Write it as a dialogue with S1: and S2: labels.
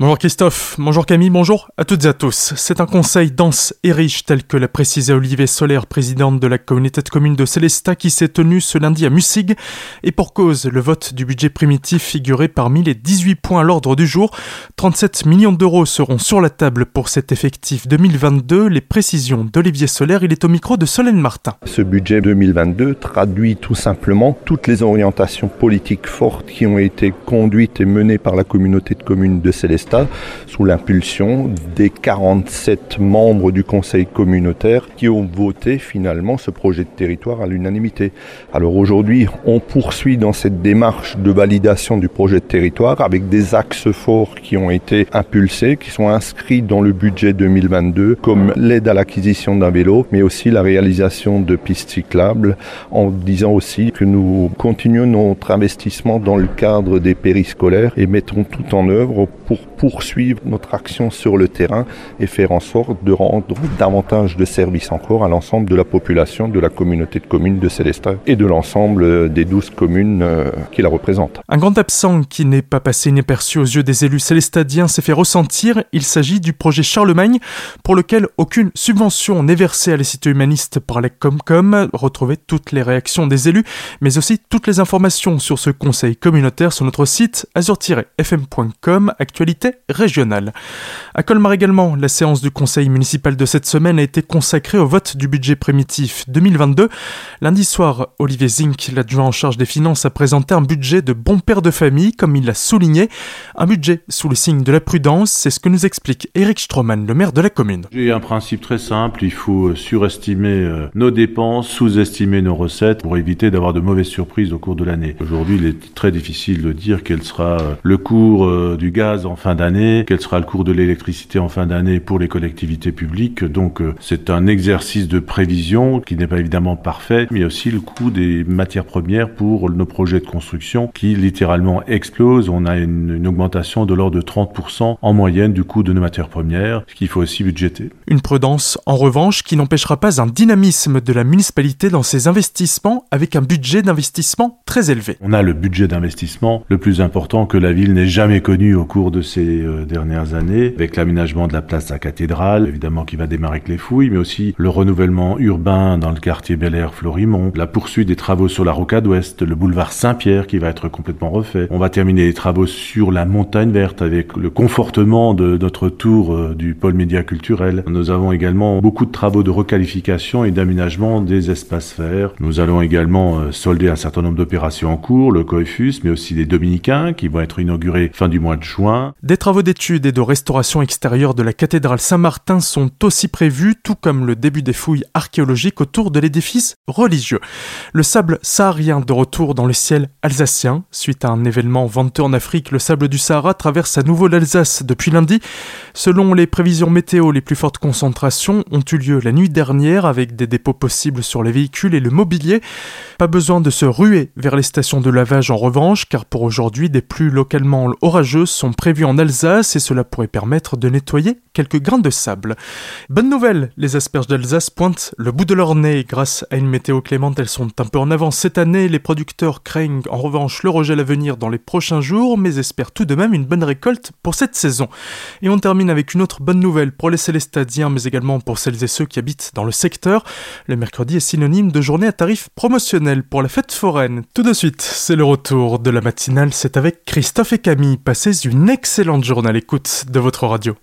S1: Bonjour Christophe, bonjour Camille, bonjour à toutes et à tous. C'est un conseil dense et riche tel que l'a précisé Olivier Solaire, présidente de la communauté de communes de Célestat qui s'est tenu ce lundi à Mussig. Et pour cause, le vote du budget primitif figurait parmi les 18 points à l'ordre du jour. 37 millions d'euros seront sur la table pour cet effectif 2022. Les précisions d'Olivier Solaire, il est au micro de Solène Martin.
S2: Ce budget 2022 traduit tout simplement toutes les orientations politiques fortes qui ont été conduites et menées par la communauté de communes de Célestat sous l'impulsion des 47 membres du Conseil communautaire qui ont voté finalement ce projet de territoire à l'unanimité. Alors aujourd'hui, on poursuit dans cette démarche de validation du projet de territoire avec des axes forts qui ont été impulsés, qui sont inscrits dans le budget 2022, comme l'aide à l'acquisition d'un vélo, mais aussi la réalisation de pistes cyclables, en disant aussi que nous continuons notre investissement dans le cadre des périscolaires et mettrons tout en œuvre pour poursuivre notre action sur le terrain et faire en sorte de rendre davantage de services encore à l'ensemble de la population de la communauté de communes de Célestat et de l'ensemble des douze communes euh, qui la représentent.
S1: Un grand absent qui n'est pas passé inaperçu aux yeux des élus célestadiens s'est fait ressentir. Il s'agit du projet Charlemagne pour lequel aucune subvention n'est versée à la cité humaniste par la Comcom. Retrouvez toutes les réactions des élus mais aussi toutes les informations sur ce conseil communautaire sur notre site azur-fm.com actualité régionale. À Colmar également, la séance du conseil municipal de cette semaine a été consacrée au vote du budget primitif 2022. Lundi soir, Olivier Zink, l'adjoint en charge des finances, a présenté un budget de bon père de famille, comme il l'a souligné. Un budget sous le signe de la prudence, c'est ce que nous explique Eric Stroman, le maire de la commune.
S3: J'ai un principe très simple, il faut surestimer euh, nos dépenses, sous-estimer nos recettes pour éviter d'avoir de mauvaises surprises au cours de l'année. Aujourd'hui, il est très difficile de dire quel sera euh, le cours euh, du gaz en fin d'année, quel sera le cours de l'électricité en fin d'année pour les collectivités publiques. Donc euh, c'est un exercice de prévision qui n'est pas évidemment parfait, mais aussi le coût des matières premières pour nos projets de construction qui littéralement explosent. On a une, une augmentation de l'ordre de 30% en moyenne du coût de nos matières premières, ce qu'il faut aussi budgéter.
S1: Une prudence en revanche qui n'empêchera pas un dynamisme de la municipalité dans ses investissements avec un budget d'investissement très élevé.
S3: On a le budget d'investissement le plus important que la ville n'ait jamais connu au cours de ces euh, dernières années, avec l'aménagement de la place de la cathédrale, évidemment qui va démarrer avec les fouilles, mais aussi le renouvellement urbain dans le quartier Bel Air Florimont, la poursuite des travaux sur la rocade ouest, le boulevard Saint-Pierre qui va être complètement refait. On va terminer les travaux sur la montagne verte avec le confortement de notre tour euh, du pôle média culturel. Nous avons également beaucoup de travaux de requalification et d'aménagement des espaces verts. Nous allons également euh, solder un certain nombre d'opérations en cours, le COEFUS, mais aussi les Dominicains qui vont être inaugurés fin du mois de juin.
S1: Des travaux d'études et de restauration extérieure de la cathédrale Saint-Martin sont aussi prévus, tout comme le début des fouilles archéologiques autour de l'édifice religieux. Le sable saharien de retour dans le ciel alsacien. Suite à un événement venteux en Afrique, le sable du Sahara traverse à nouveau l'Alsace depuis lundi. Selon les prévisions météo, les plus fortes concentrations ont eu lieu la nuit dernière avec des dépôts possibles sur les véhicules et le mobilier. Pas besoin de se ruer vers les stations de lavage en revanche, car pour aujourd'hui, des pluies localement orageuses sont prévues en Alsace et cela pourrait permettre de nettoyer quelques grains de sable. Bonne nouvelle, les asperges d'Alsace pointent le bout de leur nez. Grâce à une météo clémente, elles sont un peu en avance cette année. Les producteurs craignent en revanche le rejet à venir dans les prochains jours, mais espèrent tout de même une bonne récolte pour cette saison. Et on termine avec une autre bonne nouvelle pour les Célestadiens, mais également pour celles et ceux qui habitent dans le secteur. Le mercredi est synonyme de journée à tarif promotionnel pour la fête foraine. Tout de suite, c'est le retour de la matinale, c'est avec Christophe et Camille. Passez une excellente journée à l'écoute de votre radio.